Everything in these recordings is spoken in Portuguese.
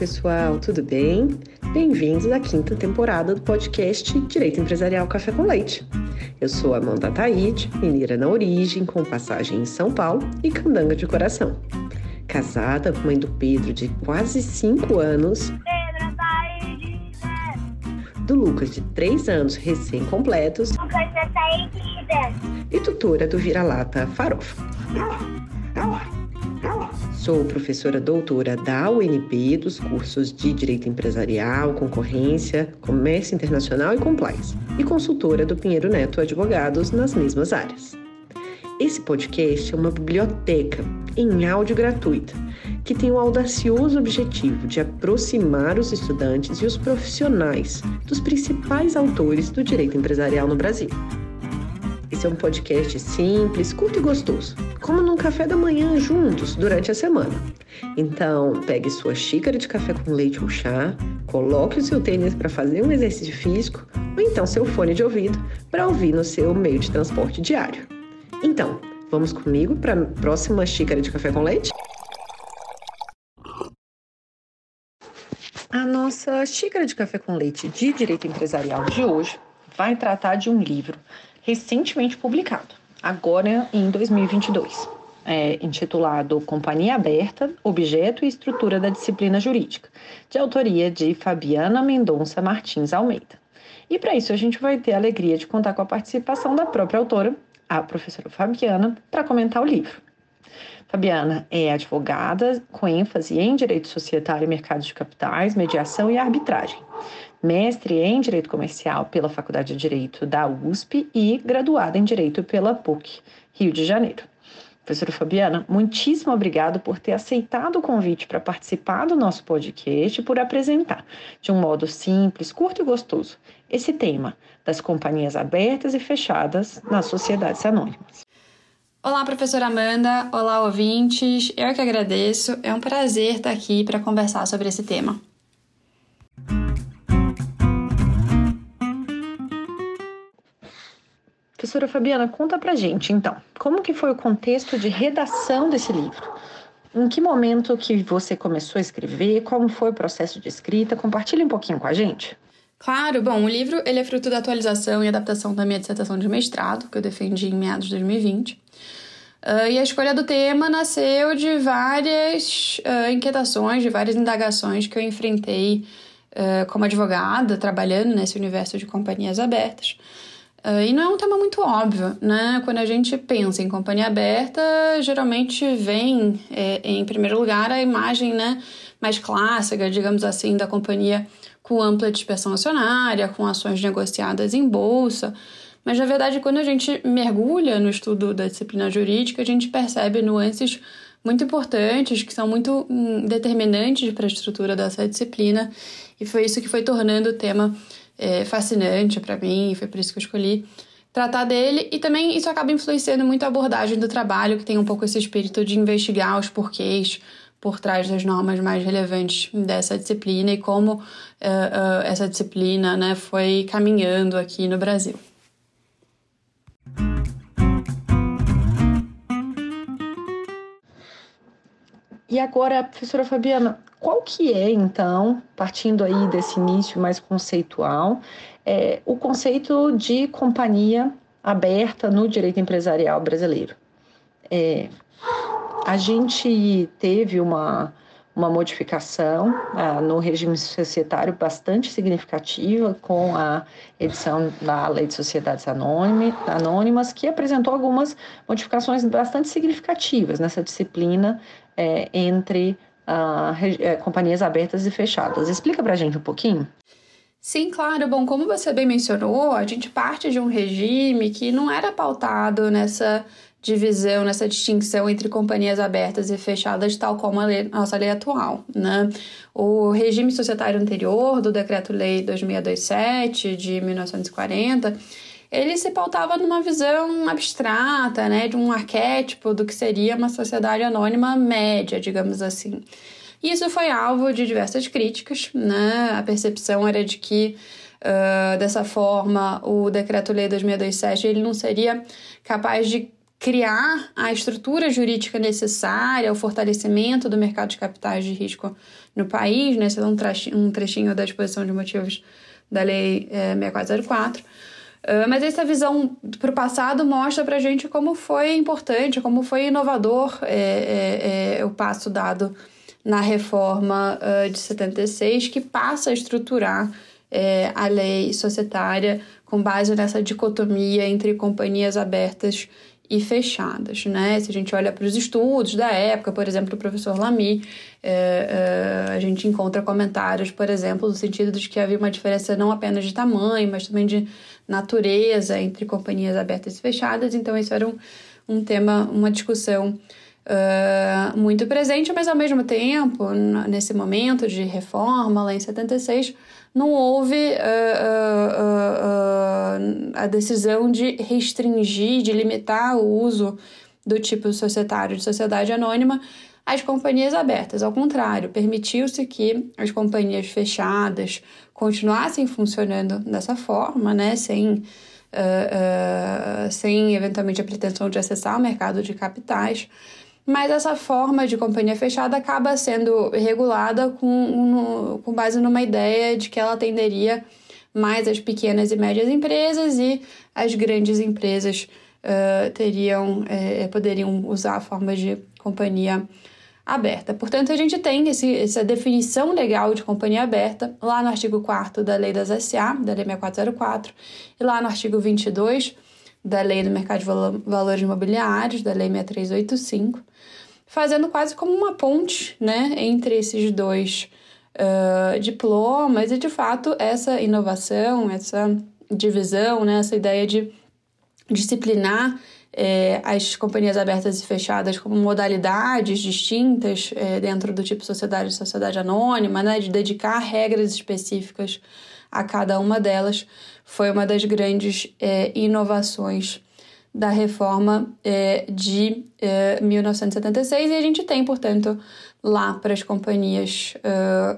pessoal, tudo bem? Bem-vindos à quinta temporada do podcast Direito Empresarial Café com Leite. Eu sou Amanda Taide, mineira na origem, com passagem em São Paulo e candanga de coração. Casada, mãe do Pedro de quase 5 anos. Pedro Taide, Do Lucas de 3 anos recém-completos. Lucas Taide. E tutora do Vira-Lata Farofa. Sou professora doutora da UNB dos cursos de Direito Empresarial, Concorrência, Comércio Internacional e Compliance, e consultora do Pinheiro Neto Advogados nas mesmas áreas. Esse podcast é uma biblioteca em áudio gratuita que tem o audacioso objetivo de aproximar os estudantes e os profissionais dos principais autores do direito empresarial no Brasil. Esse é um podcast simples, curto e gostoso, como num café da manhã juntos durante a semana. Então, pegue sua xícara de café com leite ou chá, coloque o seu tênis para fazer um exercício físico ou então seu fone de ouvido para ouvir no seu meio de transporte diário. Então, vamos comigo para a próxima xícara de café com leite? A nossa xícara de café com leite de direito empresarial de hoje vai tratar de um livro recentemente publicado, agora em 2022, é, intitulado Companhia Aberta, Objeto e Estrutura da Disciplina Jurídica, de autoria de Fabiana Mendonça Martins Almeida. E para isso a gente vai ter a alegria de contar com a participação da própria autora, a professora Fabiana, para comentar o livro. Fabiana é advogada com ênfase em direito societário e mercados de capitais, mediação e arbitragem mestre em Direito Comercial pela Faculdade de Direito da USP e graduada em Direito pela PUC, Rio de Janeiro. Professora Fabiana, muitíssimo obrigado por ter aceitado o convite para participar do nosso podcast e por apresentar, de um modo simples, curto e gostoso, esse tema das companhias abertas e fechadas nas sociedades anônimas. Olá, professora Amanda. Olá, ouvintes. Eu que agradeço. É um prazer estar aqui para conversar sobre esse tema. Professora Fabiana, conta pra gente, então, como que foi o contexto de redação desse livro? Em que momento que você começou a escrever? Como foi o processo de escrita? Compartilhe um pouquinho com a gente. Claro, bom, o livro ele é fruto da atualização e adaptação da minha dissertação de mestrado, que eu defendi em meados de 2020. Uh, e a escolha do tema nasceu de várias uh, inquietações, de várias indagações que eu enfrentei uh, como advogada, trabalhando nesse universo de companhias abertas. Uh, e não é um tema muito óbvio, né? Quando a gente pensa em companhia aberta, geralmente vem, é, em primeiro lugar, a imagem né, mais clássica, digamos assim, da companhia com ampla dispersão acionária, com ações negociadas em bolsa. Mas, na verdade, quando a gente mergulha no estudo da disciplina jurídica, a gente percebe nuances muito importantes, que são muito hum, determinantes para a estrutura dessa disciplina, e foi isso que foi tornando o tema é, fascinante para mim, foi por isso que eu escolhi tratar dele. E também isso acaba influenciando muito a abordagem do trabalho, que tem um pouco esse espírito de investigar os porquês por trás das normas mais relevantes dessa disciplina e como uh, uh, essa disciplina né, foi caminhando aqui no Brasil. E agora, professora Fabiana, qual que é, então, partindo aí desse início mais conceitual, é, o conceito de companhia aberta no direito empresarial brasileiro? É, a gente teve uma, uma modificação ah, no regime societário bastante significativa com a edição da Lei de Sociedades Anônimas, que apresentou algumas modificações bastante significativas nessa disciplina é, entre uh, companhias abertas e fechadas. Explica para a gente um pouquinho. Sim, claro. Bom, como você bem mencionou, a gente parte de um regime que não era pautado nessa divisão, nessa distinção entre companhias abertas e fechadas, tal como a lei, nossa lei atual. Né? O regime societário anterior do Decreto-Lei 2627 de 1940 ele se pautava numa visão abstrata, né, de um arquétipo do que seria uma sociedade anônima média, digamos assim. E isso foi alvo de diversas críticas, né? A percepção era de que uh, dessa forma o decreto-lei 2627 ele não seria capaz de criar a estrutura jurídica necessária ao fortalecimento do mercado de capitais de risco no país, né? Esse é um trechinho, da exposição de motivos da Lei é, 6404. Uh, mas essa visão para o passado mostra para a gente como foi importante, como foi inovador é, é, é, o passo dado na reforma uh, de 76, que passa a estruturar é, a lei societária com base nessa dicotomia entre companhias abertas e fechadas, né? Se a gente olha para os estudos da época, por exemplo, do professor Lamy, é, é, a gente encontra comentários, por exemplo, no sentido de que havia uma diferença não apenas de tamanho, mas também de natureza entre companhias abertas e fechadas. Então, isso era um, um tema, uma discussão uh, muito presente, mas ao mesmo tempo, nesse momento de reforma, lá em 76, não houve uh, uh, a decisão de restringir, de limitar o uso do tipo societário de sociedade anônima às companhias abertas. Ao contrário, permitiu-se que as companhias fechadas continuassem funcionando dessa forma, né, sem, sem eventualmente a pretensão de acessar o mercado de capitais mas essa forma de companhia fechada acaba sendo regulada com, com base numa ideia de que ela atenderia mais as pequenas e médias empresas e as grandes empresas uh, teriam uh, poderiam usar a forma de companhia aberta. Portanto, a gente tem esse, essa definição legal de companhia aberta lá no artigo 4 da Lei das SA, da Lei 6404, e lá no artigo 22 da Lei do Mercado de Valores Imobiliários, da Lei 6385, fazendo quase como uma ponte né, entre esses dois uh, diplomas e, de fato, essa inovação, essa divisão, né, essa ideia de disciplinar é, as companhias abertas e fechadas como modalidades distintas é, dentro do tipo sociedade sociedade anônima, né, de dedicar regras específicas a cada uma delas, foi uma das grandes é, inovações da reforma é, de é, 1976 e a gente tem, portanto, lá para as companhias é,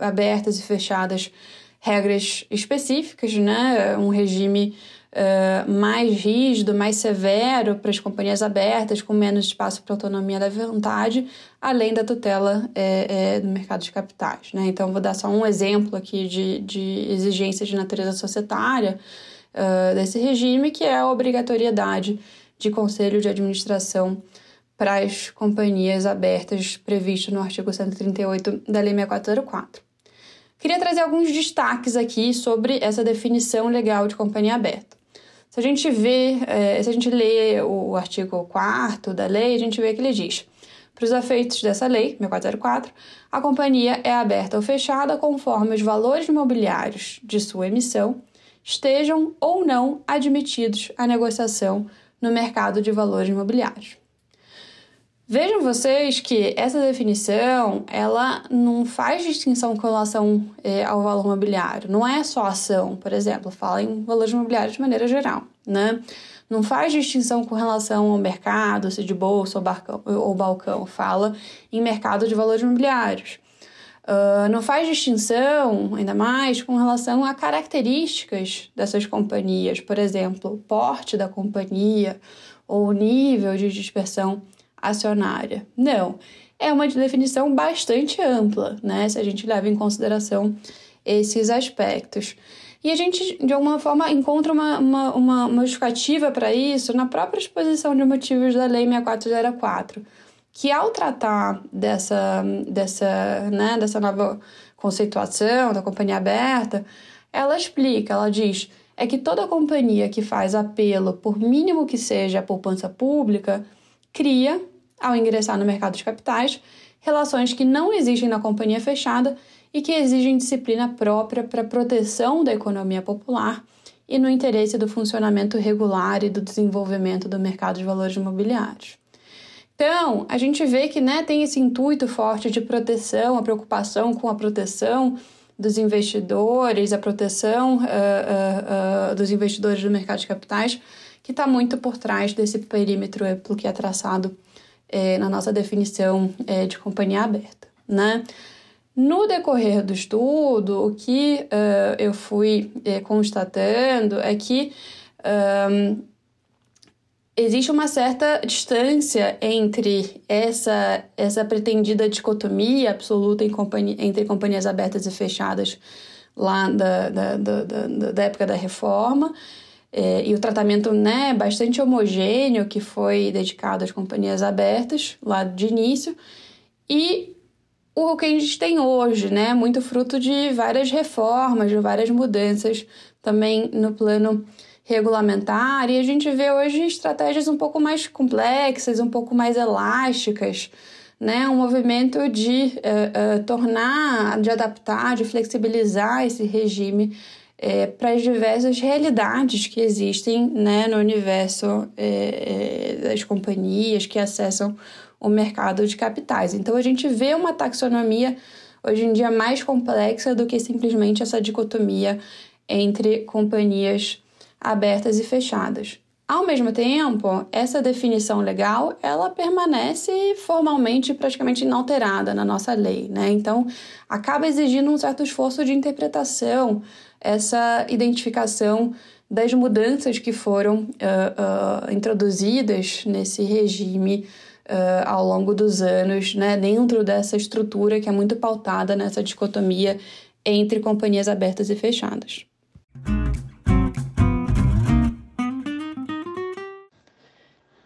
abertas e fechadas regras específicas, né? Um regime uh, mais rígido, mais severo para as companhias abertas, com menos espaço para autonomia da vontade, além da tutela é, é, do mercado de capitais. Né? Então, vou dar só um exemplo aqui de, de de natureza societária uh, desse regime, que é a obrigatoriedade de conselho de administração para as companhias abertas previsto no artigo 138 da Lei 6404. Queria trazer alguns destaques aqui sobre essa definição legal de companhia aberta. Se a gente vê, é, se a gente lê o artigo 4 da lei, a gente vê que ele diz: para os efeitos dessa lei, 1404, a companhia é aberta ou fechada conforme os valores imobiliários de sua emissão estejam ou não admitidos à negociação no mercado de valores imobiliários. Vejam vocês que essa definição ela não faz distinção com relação é, ao valor imobiliário. Não é só ação, por exemplo, fala em valores imobiliários de maneira geral, né? Não faz distinção com relação ao mercado, se de bolsa ou, barcão, ou balcão, fala em mercado de valores imobiliários. Uh, não faz distinção, ainda mais, com relação a características dessas companhias, por exemplo, o porte da companhia ou o nível de dispersão acionária. Não, é uma definição bastante ampla, né? Se a gente leva em consideração esses aspectos. E a gente, de alguma forma, encontra uma, uma, uma, uma justificativa para isso na própria exposição de motivos da Lei 6404, que ao tratar dessa, dessa, né, dessa nova conceituação da companhia aberta, ela explica, ela diz é que toda companhia que faz apelo, por mínimo que seja a poupança pública, cria ao ingressar no mercado de capitais, relações que não existem na companhia fechada e que exigem disciplina própria para proteção da economia popular e no interesse do funcionamento regular e do desenvolvimento do mercado de valores imobiliários. Então, a gente vê que né, tem esse intuito forte de proteção, a preocupação com a proteção dos investidores, a proteção uh, uh, uh, dos investidores do mercado de capitais, que está muito por trás desse perímetro amplo que é traçado é, na nossa definição é, de companhia aberta, né? No decorrer do estudo, o que uh, eu fui é, constatando é que um, existe uma certa distância entre essa, essa pretendida dicotomia absoluta companhia, entre companhias abertas e fechadas lá da, da, da, da época da reforma é, e o tratamento né, bastante homogêneo que foi dedicado às companhias abertas lá de início e o que a gente tem hoje, né, muito fruto de várias reformas, de várias mudanças também no plano regulamentar e a gente vê hoje estratégias um pouco mais complexas, um pouco mais elásticas, né? Um movimento de uh, uh, tornar, de adaptar, de flexibilizar esse regime é, para as diversas realidades que existem né, no universo é, é, das companhias que acessam o mercado de capitais. Então a gente vê uma taxonomia hoje em dia mais complexa do que simplesmente essa dicotomia entre companhias abertas e fechadas. Ao mesmo tempo, essa definição legal, ela permanece formalmente praticamente inalterada na nossa lei, né? Então, acaba exigindo um certo esforço de interpretação, essa identificação das mudanças que foram uh, uh, introduzidas nesse regime uh, ao longo dos anos, né? Dentro dessa estrutura que é muito pautada nessa dicotomia entre companhias abertas e fechadas.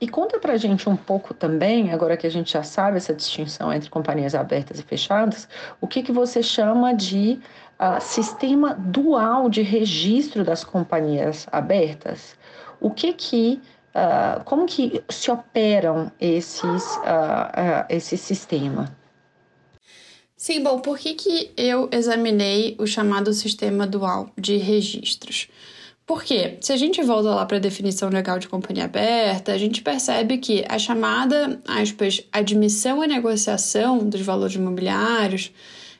E conta pra gente um pouco também, agora que a gente já sabe essa distinção entre companhias abertas e fechadas, o que, que você chama de uh, sistema dual de registro das companhias abertas? O que que uh, como que se operam esses, uh, esse sistema? Sim, bom, por que, que eu examinei o chamado sistema dual de registros? Porque se a gente volta lá para a definição legal de companhia aberta, a gente percebe que a chamada, aspas, admissão à negociação dos valores imobiliários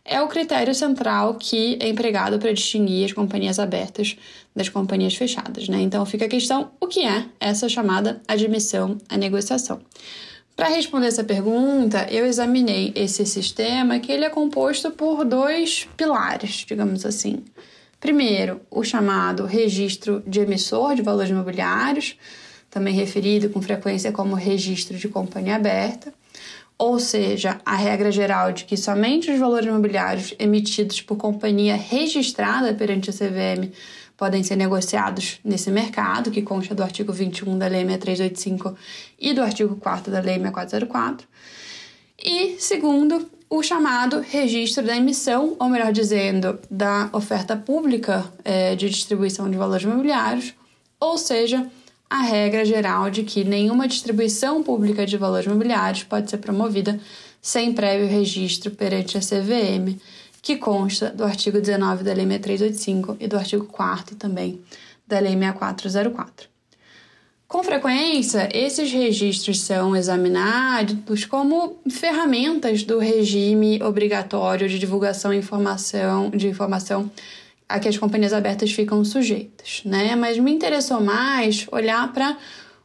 é o critério central que é empregado para distinguir as companhias abertas das companhias fechadas, né? Então fica a questão, o que é essa chamada admissão à negociação? Para responder essa pergunta, eu examinei esse sistema que ele é composto por dois pilares, digamos assim. Primeiro, o chamado registro de emissor de valores imobiliários, também referido com frequência como registro de companhia aberta, ou seja, a regra geral de que somente os valores imobiliários emitidos por companhia registrada perante a CVM podem ser negociados nesse mercado, que consta do artigo 21 da Lei 6385 e do artigo 4 da Lei 6404. E, segundo, o chamado registro da emissão, ou melhor dizendo, da oferta pública é, de distribuição de valores imobiliários, ou seja, a regra geral de que nenhuma distribuição pública de valores imobiliários pode ser promovida sem prévio registro perante a CVM, que consta do artigo 19 da Lei 6385 e do artigo 4 também da Lei 6404. Com frequência, esses registros são examinados como ferramentas do regime obrigatório de divulgação informação, de informação a que as companhias abertas ficam sujeitas, né? Mas me interessou mais olhar para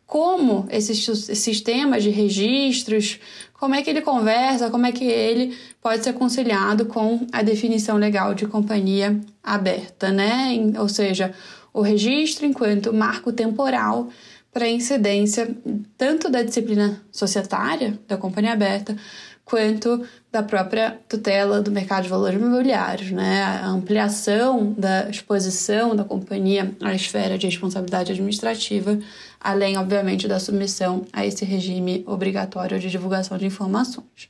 como esse sistema de registros, como é que ele conversa, como é que ele pode ser conciliado com a definição legal de companhia aberta, né? Ou seja, o registro enquanto marco temporal para incidência tanto da disciplina societária da companhia aberta quanto da própria tutela do mercado de valores imobiliários, né? A ampliação da exposição da companhia à esfera de responsabilidade administrativa, além, obviamente, da submissão a esse regime obrigatório de divulgação de informações.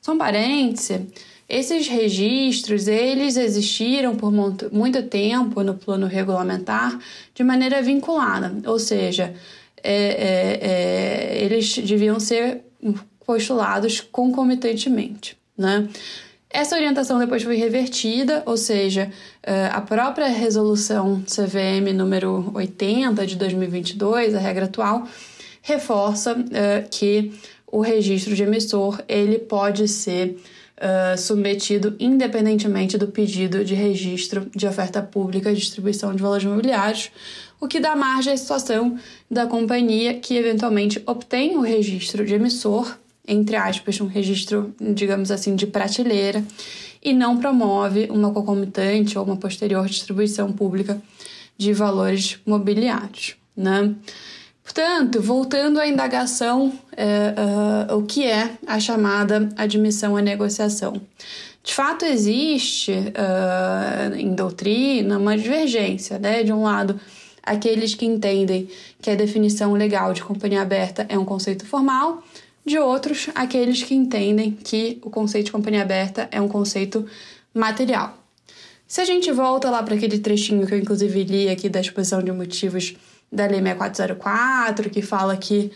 São parênteses, esses registros, eles existiram por muito tempo no plano regulamentar de maneira vinculada, ou seja, é, é, é, eles deviam ser postulados concomitantemente, né? Essa orientação depois foi revertida, ou seja, é, a própria resolução CVM número 80 de 2022, a regra atual, reforça é, que o registro de emissor ele pode ser uh, submetido independentemente do pedido de registro de oferta pública de distribuição de valores imobiliários, o que dá margem à situação da companhia que eventualmente obtém o registro de emissor, entre aspas, um registro, digamos assim, de prateleira, e não promove uma concomitante ou uma posterior distribuição pública de valores mobiliários. Né? Portanto, voltando à indagação, é, uh, o que é a chamada admissão à negociação? De fato, existe uh, em doutrina uma divergência, né? De um lado, aqueles que entendem que a definição legal de companhia aberta é um conceito formal, de outros, aqueles que entendem que o conceito de companhia aberta é um conceito material. Se a gente volta lá para aquele trechinho que eu inclusive li aqui da exposição de motivos da Lei 6404, que fala que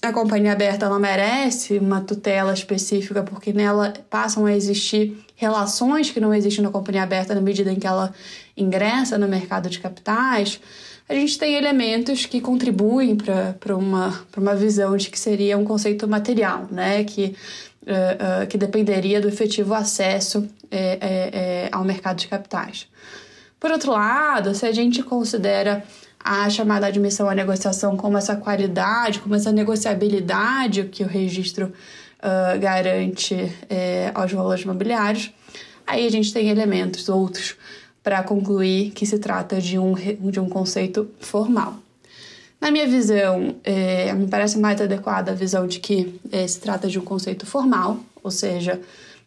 a companhia aberta ela merece uma tutela específica porque nela passam a existir relações que não existem na companhia aberta na medida em que ela ingressa no mercado de capitais, a gente tem elementos que contribuem para uma, uma visão de que seria um conceito material, né? que, uh, uh, que dependeria do efetivo acesso é, é, ao mercado de capitais. Por outro lado, se a gente considera a chamada admissão à negociação como essa qualidade, como essa negociabilidade que o registro uh, garante aos valores imobiliários, aí a gente tem elementos outros para concluir que se trata de um, de um conceito formal. Na minha visão, é, me parece mais adequada a visão de que é, se trata de um conceito formal, ou seja,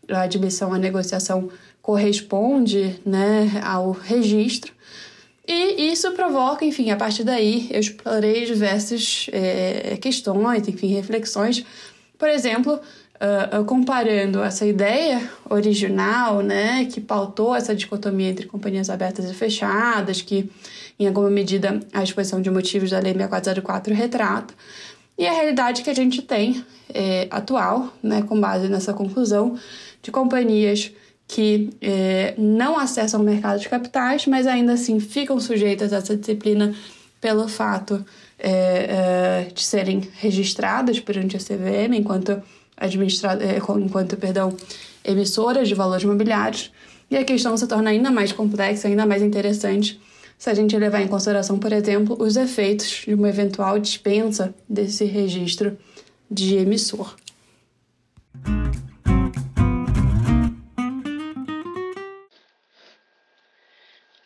a admissão à negociação corresponde né, ao registro, e isso provoca, enfim, a partir daí eu explorei diversas é, questões, enfim, reflexões. Por exemplo, uh, comparando essa ideia original, né, que pautou essa dicotomia entre companhias abertas e fechadas, que em alguma medida a exposição de motivos da Lei 6404 retrata, e a realidade que a gente tem é, atual, né, com base nessa conclusão, de companhias que é, não acessam o mercado de capitais, mas ainda assim ficam sujeitas a essa disciplina pelo fato é, é, de serem registradas perante a CVM enquanto, administra é, enquanto perdão, emissoras de valores imobiliários. E a questão se torna ainda mais complexa, ainda mais interessante, se a gente levar em consideração, por exemplo, os efeitos de uma eventual dispensa desse registro de emissor.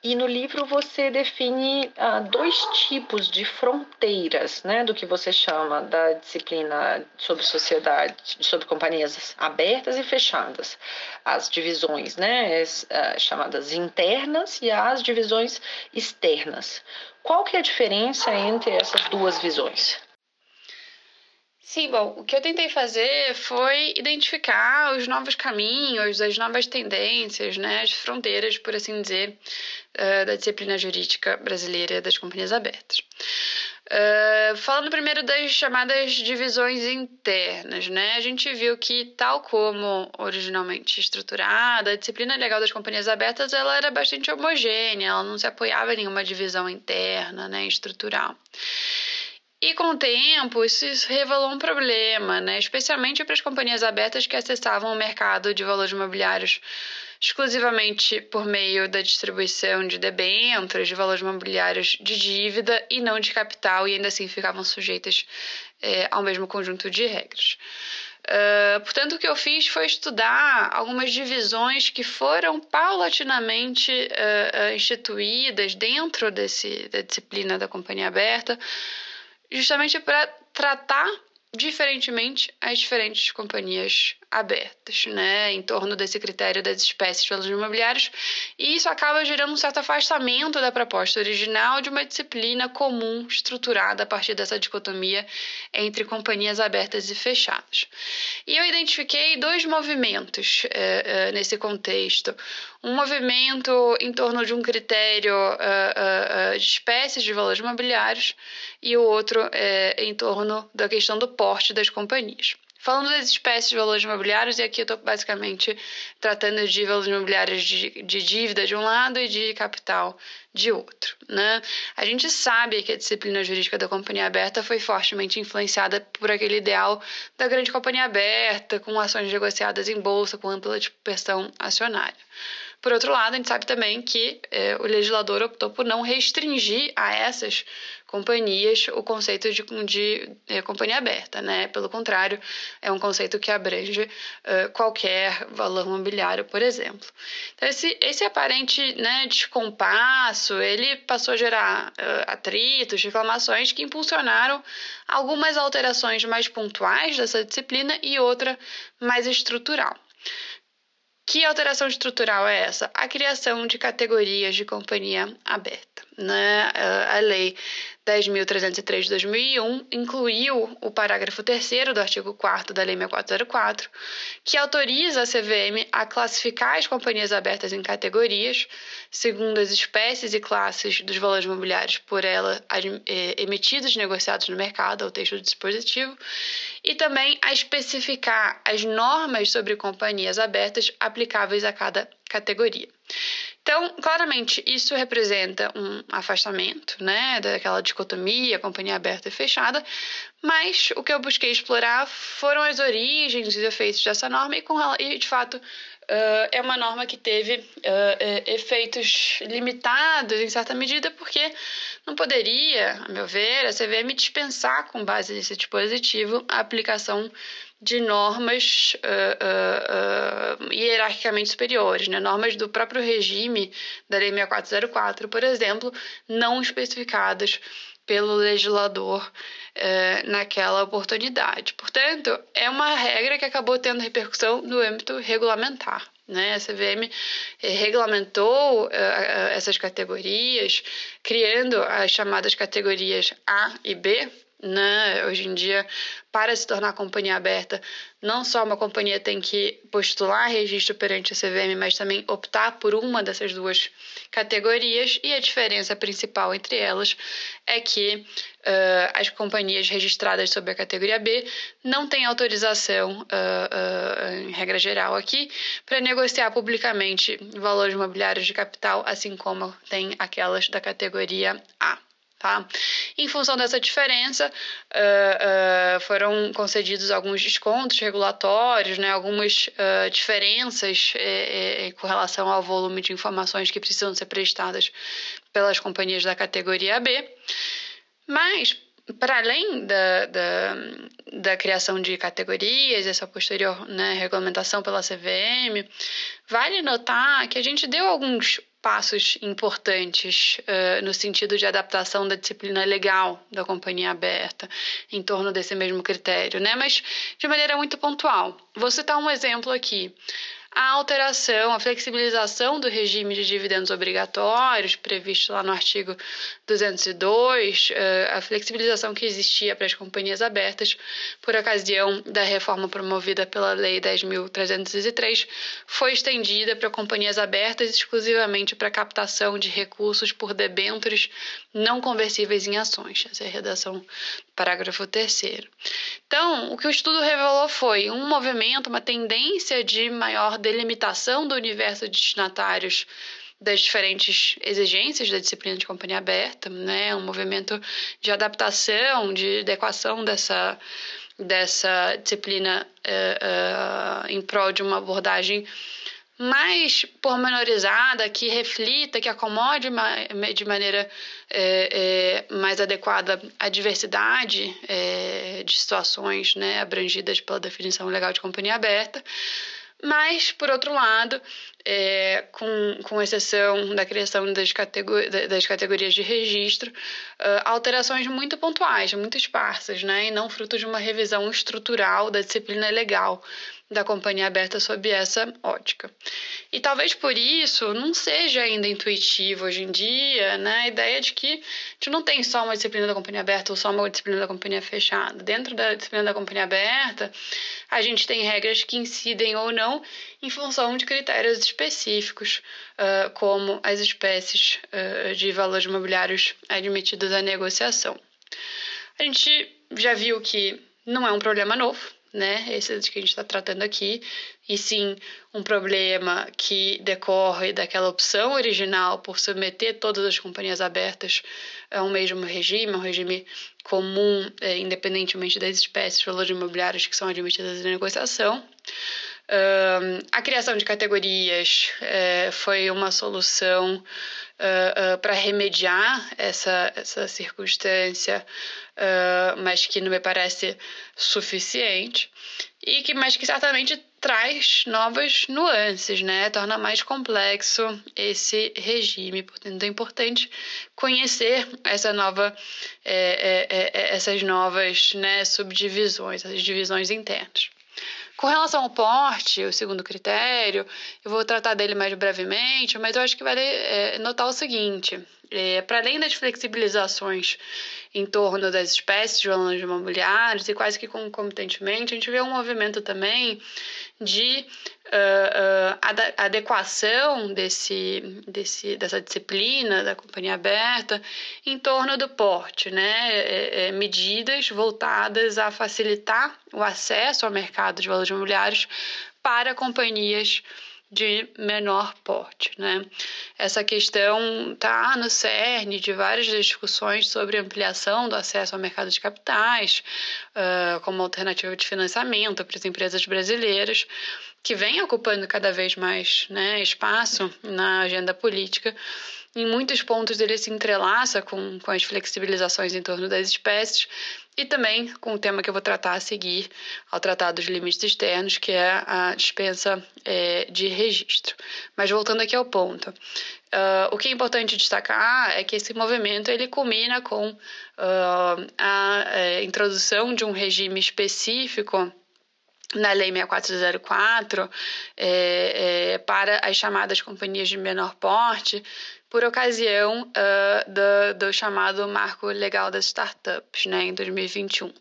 E no livro você define ah, dois tipos de fronteiras, né, do que você chama da disciplina sobre sociedade, sobre companhias abertas e fechadas, as divisões, né, as, ah, chamadas internas e as divisões externas. Qual que é a diferença entre essas duas visões? Sim, bom, o que eu tentei fazer foi identificar os novos caminhos, as novas tendências, né, as fronteiras, por assim dizer, uh, da disciplina jurídica brasileira das companhias abertas. Uh, falando primeiro das chamadas divisões internas, né? A gente viu que, tal como originalmente estruturada, a disciplina legal das companhias abertas ela era bastante homogênea, ela não se apoiava em nenhuma divisão interna, né, estrutural. E com o tempo, isso revelou um problema, né? especialmente para as companhias abertas que acessavam o mercado de valores imobiliários exclusivamente por meio da distribuição de debêntures, de valores imobiliários de dívida e não de capital, e ainda assim ficavam sujeitas é, ao mesmo conjunto de regras. Uh, portanto, o que eu fiz foi estudar algumas divisões que foram paulatinamente uh, instituídas dentro desse, da disciplina da companhia aberta, justamente para tratar diferentemente as diferentes companhias abertas, né, em torno desse critério das espécies de valores imobiliários, e isso acaba gerando um certo afastamento da proposta original de uma disciplina comum estruturada a partir dessa dicotomia entre companhias abertas e fechadas. E eu identifiquei dois movimentos é, é, nesse contexto. Um movimento em torno de um critério é, de espécies de valores imobiliários e o outro em torno da questão do porte das companhias. Falando das espécies de valores imobiliários, e aqui eu estou basicamente tratando de valores imobiliários de, de dívida de um lado e de capital de outro. Né? A gente sabe que a disciplina jurídica da companhia aberta foi fortemente influenciada por aquele ideal da grande companhia aberta, com ações negociadas em bolsa, com ampla dispersão acionária. Por outro lado, a gente sabe também que é, o legislador optou por não restringir a essas companhias o conceito de, de é, companhia aberta, né? Pelo contrário, é um conceito que abrange é, qualquer valor mobiliário, por exemplo. Então, esse, esse aparente né, descompasso, ele passou a gerar atritos, reclamações que impulsionaram algumas alterações mais pontuais dessa disciplina e outra mais estrutural. Que alteração estrutural é essa? A criação de categorias de companhia aberta. Né? A lei 10.303 de 2001 incluiu o parágrafo 3 do artigo 4 da Lei 6404, que autoriza a CVM a classificar as companhias abertas em categorias, segundo as espécies e classes dos valores imobiliários por ela eh, emitidos e negociados no mercado, ao texto do dispositivo, e também a especificar as normas sobre companhias abertas aplicáveis a cada categoria. Então, claramente, isso representa um afastamento, né, daquela dicotomia, companhia aberta e fechada, mas o que eu busquei explorar foram as origens e os efeitos dessa norma e, com, e de fato, uh, é uma norma que teve uh, efeitos limitados em certa medida, porque não poderia, a meu ver, a CVM dispensar, com base nesse dispositivo, a aplicação de normas uh, uh, uh, hierarquicamente superiores, né? normas do próprio regime da Lei 6404, por exemplo, não especificadas pelo legislador naquela oportunidade. Portanto, é uma regra que acabou tendo repercussão no âmbito regulamentar. Né? A CVM regulamentou essas categorias, criando as chamadas categorias A e B, né? Hoje em dia, para se tornar companhia aberta, não só uma companhia tem que postular registro perante a CVM, mas também optar por uma dessas duas categorias. E a diferença principal entre elas é que uh, as companhias registradas sob a categoria B não têm autorização, uh, uh, em regra geral aqui, para negociar publicamente valores imobiliários de capital, assim como tem aquelas da categoria A. Tá? Em função dessa diferença, uh, uh, foram concedidos alguns descontos regulatórios, né, algumas uh, diferenças eh, eh, com relação ao volume de informações que precisam ser prestadas pelas companhias da categoria B. Mas, para além da, da, da, criação de categorias, essa posterior né, regulamentação pela CVM, vale notar que a gente deu alguns passos importantes uh, no sentido de adaptação da disciplina legal da companhia aberta em torno desse mesmo critério, né? Mas de maneira muito pontual. Vou citar um exemplo aqui a alteração, a flexibilização do regime de dividendos obrigatórios, previsto lá no artigo 202, eh, a flexibilização que existia para as companhias abertas por ocasião da reforma promovida pela Lei 10.303, foi estendida para companhias abertas exclusivamente para captação de recursos por debêntures não conversíveis em ações. Essa é a redação parágrafo 3. Então, o que o estudo revelou foi um movimento, uma tendência de maior delimitação do universo de destinatários das diferentes exigências da disciplina de companhia aberta, né? um movimento de adaptação, de adequação dessa, dessa disciplina uh, uh, em prol de uma abordagem mais pormenorizada, que reflita, que acomode de maneira é, é, mais adequada a diversidade é, de situações né, abrangidas pela definição legal de companhia aberta. Mas, por outro lado, é, com, com exceção da criação das, das categorias de registro, uh, alterações muito pontuais, muito esparsas, né, e não fruto de uma revisão estrutural da disciplina legal da companhia aberta sob essa ótica. E talvez por isso não seja ainda intuitivo hoje em dia né, a ideia de que a gente não tem só uma disciplina da companhia aberta ou só uma disciplina da companhia fechada. Dentro da disciplina da companhia aberta, a gente tem regras que incidem ou não em função de critérios específicos, uh, como as espécies uh, de valores imobiliários admitidos à negociação. A gente já viu que não é um problema novo, né? Esse que a gente está tratando aqui, e sim um problema que decorre daquela opção original por submeter todas as companhias abertas a um mesmo regime, um regime comum, é, independentemente das espécies de valores imobiliários que são admitidas em negociação. A criação de categorias é, foi uma solução uh, uh, para remediar essa, essa circunstância, uh, mas que não me parece suficiente, e que, mas que certamente traz novas nuances, né? Torna mais complexo esse regime. Portanto, é importante conhecer essa nova, é, é, é, essas novas né, subdivisões, essas divisões internas. Com relação ao porte, o segundo critério, eu vou tratar dele mais brevemente, mas eu acho que vale é, notar o seguinte: é, para além das flexibilizações em torno das espécies de valores imobiliários e quase que concomitantemente, a gente vê um movimento também de uh, uh, adequação desse, desse, dessa disciplina da companhia aberta em torno do porte, né? É, é, medidas voltadas a facilitar o acesso ao mercado de valores imobiliários para companhias de menor porte. Né? Essa questão está no cerne de várias discussões sobre ampliação do acesso ao mercado de capitais, uh, como alternativa de financiamento para as empresas brasileiras, que vem ocupando cada vez mais né, espaço na agenda política em muitos pontos ele se entrelaça com, com as flexibilizações em torno das espécies e também com o tema que eu vou tratar a seguir ao tratar dos limites externos, que é a dispensa é, de registro. Mas voltando aqui ao ponto, uh, o que é importante destacar é que esse movimento ele culmina com uh, a, é, introdução de um regime específico na Lei 6404 é, é, para as chamadas companhias de menor porte, por ocasião uh, do, do, chamado Marco Legal das Startups, né, em 2021.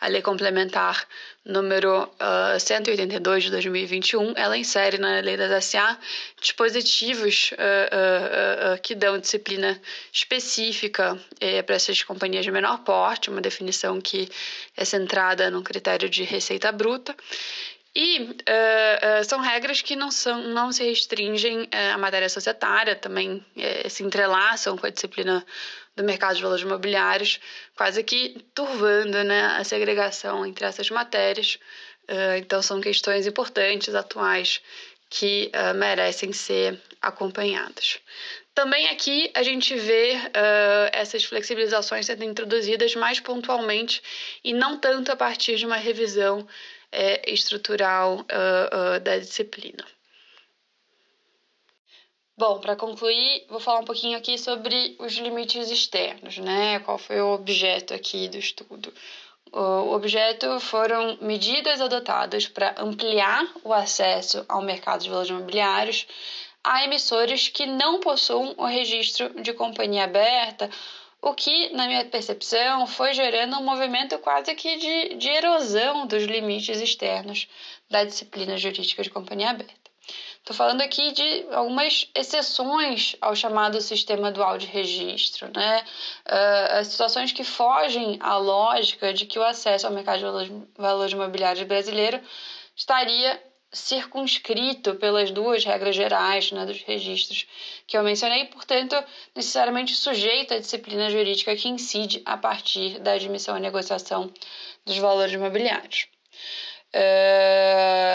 A lei complementar número uh, 182 de 2021, ela insere na lei das SA dispositivos uh, que dão disciplina específica eh, para essas companhias de menor porte, uma definição que é centrada no critério de receita bruta, e uh, uh, são regras que não, são, não se restringem uh, à matéria societária, também se entrelaçam com a disciplina do mercado de valores imobiliários, quase que turvando né, a segregação entre essas matérias. então, são questões importantes, atuais, que merecem ser acompanhadas. Também aqui a gente vê essas flexibilizações sendo introduzidas mais pontualmente e não tanto a partir de uma revisão é, estrutural uh, uh, da disciplina. Bom, para concluir, vou falar um pouquinho aqui sobre os limites externos, né? Qual foi o objeto aqui do estudo? O objeto foram medidas adotadas para ampliar o acesso ao mercado de valores imobiliários a emissores que não possuam o registro de companhia aberta o que, na minha percepção, foi gerando um movimento quase que de, de erosão dos limites externos da disciplina jurídica de companhia aberta. Estou falando aqui de algumas exceções ao chamado sistema dual de registro, né? Uh, situações que fogem à lógica de que o acesso ao mercado de valores, valores imobiliários brasileiro estaria circunscrito pelas duas regras gerais né, dos registros que eu mencionei, portanto, necessariamente sujeito à disciplina jurídica que incide a partir da admissão à negociação dos valores imobiliários.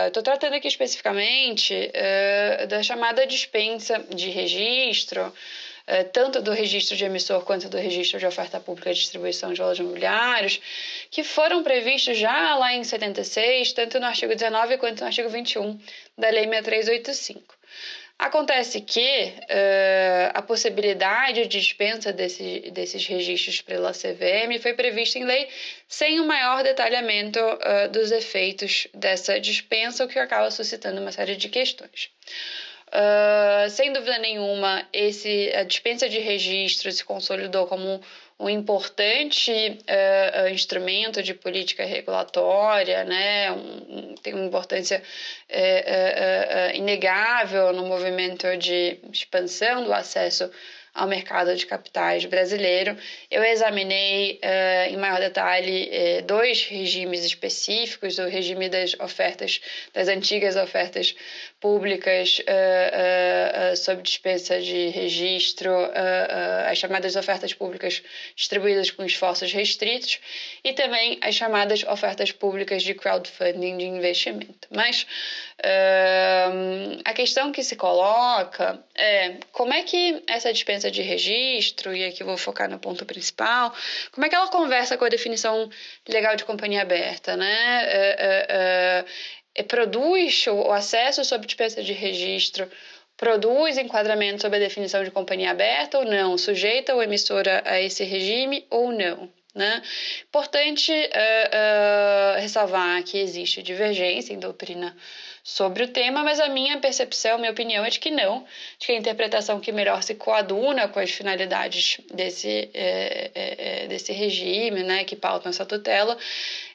Estou uh, tratando aqui especificamente uh, da chamada dispensa de registro, tanto do registro de emissor quanto do registro de oferta pública de distribuição de valores imobiliários, que foram previstos já lá em 76, tanto no artigo 19 quanto no artigo 21 da Lei 6385. Acontece que uh, a possibilidade de dispensa desse, desses registros pela CVM foi prevista em lei sem o um maior detalhamento uh, dos efeitos dessa dispensa, o que acaba suscitando uma série de questões. Uh, sem dúvida nenhuma, esse, a dispensa de registro se consolidou como um importante uh, instrumento de política regulatória, né? Um, tem uma importância uh, inegável no movimento de expansão do acesso ao mercado de capitais brasileiro. Eu examinei uh, em maior detalhe dois regimes específicos: o regime das ofertas, das antigas ofertas públicas uh, uh, sob dispensa de registro, as chamadas ofertas públicas distribuídas com esforços restritos e também as chamadas ofertas públicas de crowdfunding de investimento. Mas a questão que se coloca é como é que essa dispensa de registro, e aqui vou focar no ponto principal, como é que ela conversa com a definição legal de companhia aberta, né? É, produz o acesso sob dispensa de registro, produz enquadramento sob a definição de companhia aberta ou não, sujeita o emissor a esse regime ou não. Né? Importante uh, uh, ressalvar que existe divergência em doutrina sobre o tema, mas a minha percepção, minha opinião é de que não, de que a interpretação que melhor se coaduna com as finalidades desse, é, é desse regime, né, que pautam essa tutela,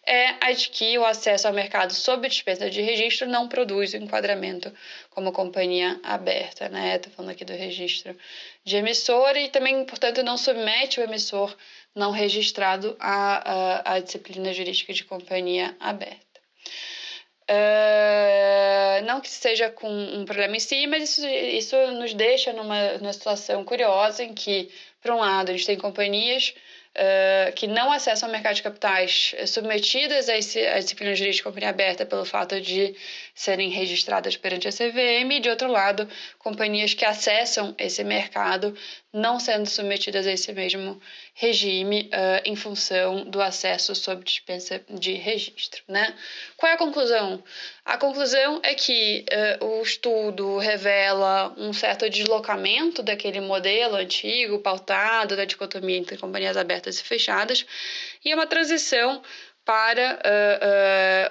é a de que o acesso ao mercado sob dispensa de registro não produz o enquadramento como companhia aberta, né? Estou falando aqui do registro de emissor e também, portanto, não submete o emissor não registrado à, à, à disciplina jurídica de companhia aberta. Uh, não que seja com um problema em si, mas isso, isso nos deixa numa, numa situação curiosa em que, por um lado, a gente tem companhias uh, que não acessam o mercado de capitais submetidas a, esse, a disciplina jurídica de companhia aberta pelo fato de serem registradas perante a CVM, e, de outro lado, companhias que acessam esse mercado não sendo submetidas a esse mesmo regime uh, em função do acesso sob dispensa de registro. Né? Qual é a conclusão? A conclusão é que uh, o estudo revela um certo deslocamento daquele modelo antigo, pautado da dicotomia entre companhias abertas e fechadas, e uma transição para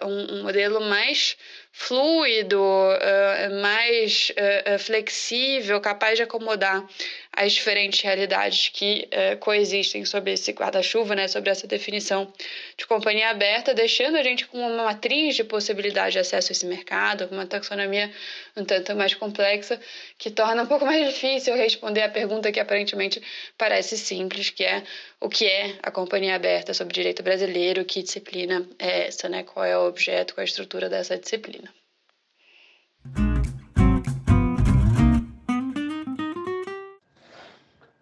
uh, um, um modelo mais fluido, uh, mais uh, flexível, capaz de acomodar as diferentes realidades que uh, coexistem sobre esse guarda-chuva, né, sobre essa definição de companhia aberta, deixando a gente com uma matriz de possibilidade de acesso a esse mercado, com uma taxonomia um tanto mais complexa, que torna um pouco mais difícil responder a pergunta que aparentemente parece simples, que é o que é a companhia aberta sobre direito brasileiro, que disciplina é essa, né, qual é o objeto, qual é a estrutura dessa disciplina.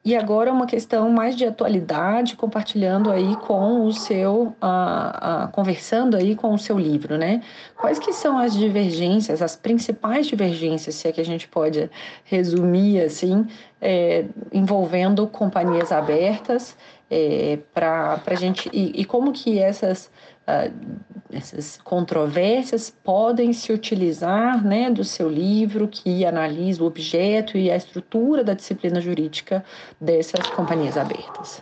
E agora uma questão mais de atualidade, compartilhando aí com o seu, uh, uh, conversando aí com o seu livro, né? Quais que são as divergências, as principais divergências, se é que a gente pode resumir assim, é, envolvendo companhias abertas, é, para a gente, e, e como que essas essas controvérsias podem se utilizar né, do seu livro que analisa o objeto e a estrutura da disciplina jurídica dessas companhias abertas.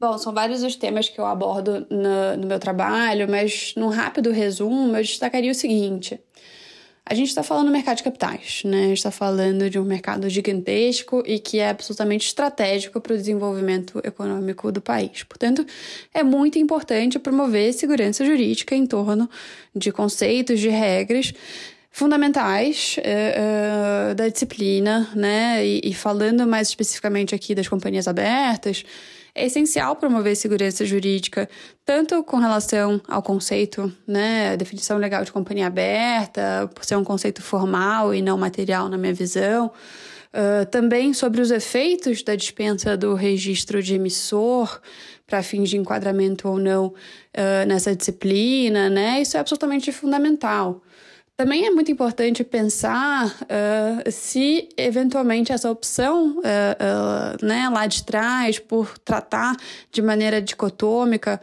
Bom, são vários os temas que eu abordo no, no meu trabalho, mas num rápido resumo eu destacaria o seguinte. A gente está falando do mercado de capitais, né? A gente está falando de um mercado gigantesco e que é absolutamente estratégico para o desenvolvimento econômico do país. Portanto, é muito importante promover segurança jurídica em torno de conceitos, de regras fundamentais uh, uh, da disciplina, né? E, e falando mais especificamente aqui das companhias abertas, é essencial promover segurança jurídica, tanto com relação ao conceito, né, definição legal de companhia aberta, por ser um conceito formal e não material na minha visão, uh, também sobre os efeitos da dispensa do registro de emissor para fins de enquadramento ou não uh, nessa disciplina, né, isso é absolutamente fundamental. Também é muito importante pensar uh, se, eventualmente, essa opção uh, uh, né, lá de trás, por tratar de maneira dicotômica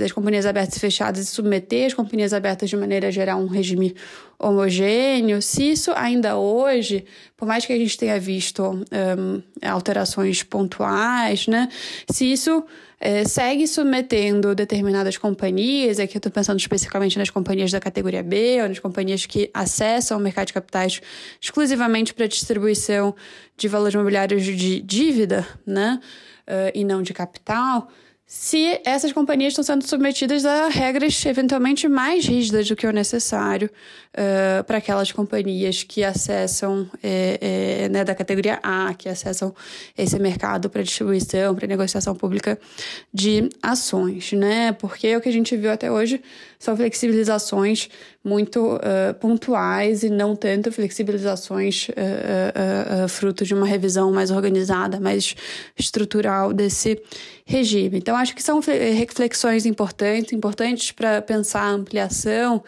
das companhias abertas e fechadas e submeter as companhias abertas de maneira a gerar um regime homogêneo, se isso ainda hoje, por mais que a gente tenha visto um, alterações pontuais, né, se isso é, segue submetendo determinadas companhias, aqui eu estou pensando especificamente nas companhias da categoria B, ou nas companhias que acessam o mercado de capitais exclusivamente para distribuição de valores imobiliários de dívida, né, uh, e não de capital, se essas companhias estão sendo submetidas a regras eventualmente mais rígidas do que o necessário uh, para aquelas companhias que acessam é, é, né, da categoria A, que acessam esse mercado para distribuição, para negociação pública de ações, né? Porque o que a gente viu até hoje são flexibilizações muito uh, pontuais e não tanto flexibilizações uh, uh, fruto de uma revisão mais organizada, mais estrutural desse regime. Então, acho que são reflexões importantes, importantes para pensar a ampliação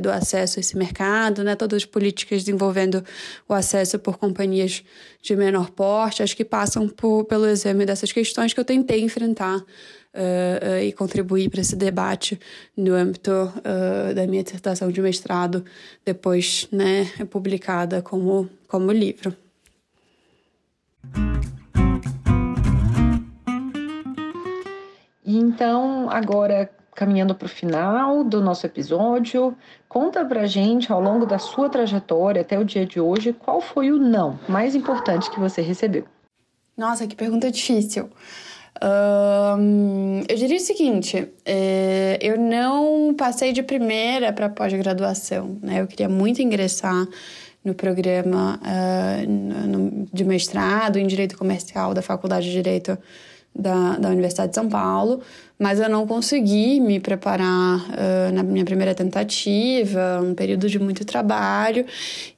do acesso a esse mercado, né? todas as políticas envolvendo o acesso por companhias de menor porte, acho que passam por, pelo exame dessas questões que eu tentei enfrentar uh, uh, e contribuir para esse debate no âmbito uh, da minha dissertação de mestrado, depois né, publicada como, como livro. E então, agora caminhando para o final do nosso episódio, conta pra gente ao longo da sua trajetória até o dia de hoje, qual foi o não mais importante que você recebeu? Nossa, que pergunta difícil eu diria o seguinte: é, eu não passei de primeira para pós-graduação, né? Eu queria muito ingressar no programa uh, no, de mestrado em Direito Comercial da Faculdade de Direito da, da Universidade de São Paulo, mas eu não consegui me preparar uh, na minha primeira tentativa, um período de muito trabalho,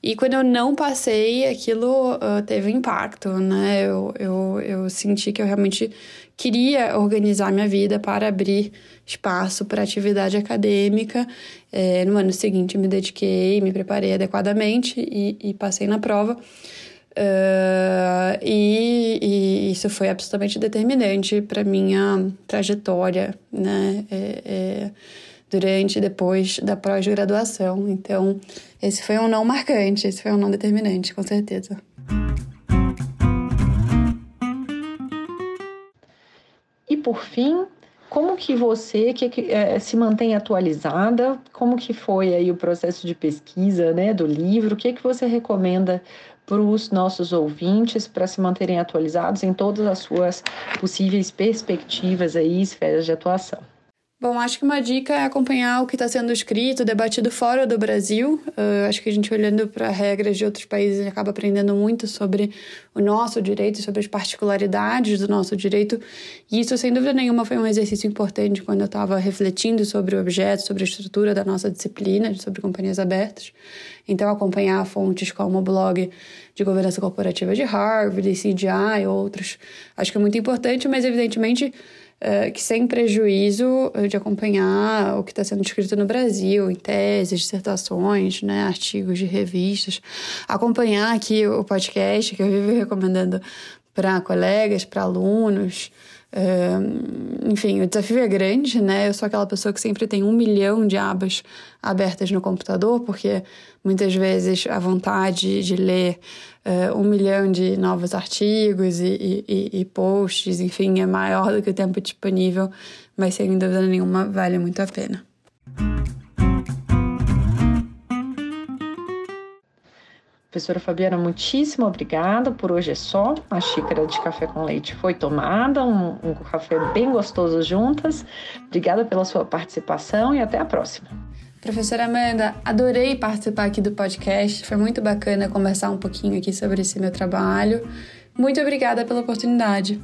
e quando eu não passei, aquilo uh, teve impacto, né? Eu, eu, eu senti que eu realmente queria organizar minha vida para abrir espaço para atividade acadêmica. É, no ano seguinte, me dediquei, me preparei adequadamente e, e passei na prova. Uh, e, e, isso foi absolutamente determinante para minha trajetória, né? É, é, durante e depois da pós-graduação. Então, esse foi um não marcante, esse foi um não determinante, com certeza. Por fim, como que você que, é, se mantém atualizada? Como que foi aí o processo de pesquisa, né, do livro? O que que você recomenda para os nossos ouvintes para se manterem atualizados em todas as suas possíveis perspectivas aí, esferas de atuação? Bom, acho que uma dica é acompanhar o que está sendo escrito, debatido fora do Brasil. Uh, acho que a gente, olhando para regras de outros países, acaba aprendendo muito sobre o nosso direito, sobre as particularidades do nosso direito. E isso, sem dúvida nenhuma, foi um exercício importante quando eu estava refletindo sobre o objeto, sobre a estrutura da nossa disciplina, sobre companhias abertas. Então, acompanhar fontes como o blog de governança corporativa de Harvard, CGI e outros, acho que é muito importante, mas, evidentemente, uh, que sem prejuízo eh, de acompanhar o que está sendo escrito no Brasil, em teses, dissertações, né, artigos de revistas, acompanhar aqui o podcast que eu vivo recomendando para colegas, para alunos. Enfim, o desafio é grande, né? Eu sou aquela pessoa que sempre tem um milhão de abas abertas no computador, porque muitas vezes a vontade de ler uh, um milhão de novos artigos e, e, e, posts, enfim, é maior do que o tempo disponível, mas sem dúvida nenhuma vale muito a pena. Professora Fabiana, muitíssimo obrigada. Por hoje é só. A xícara de café com leite foi tomada, um, um café bem gostoso juntas. Obrigada pela sua participação e até a próxima. Professora Amanda, adorei participar aqui do podcast. Foi muito bacana conversar um pouquinho aqui sobre esse meu trabalho. Muito obrigada pela oportunidade.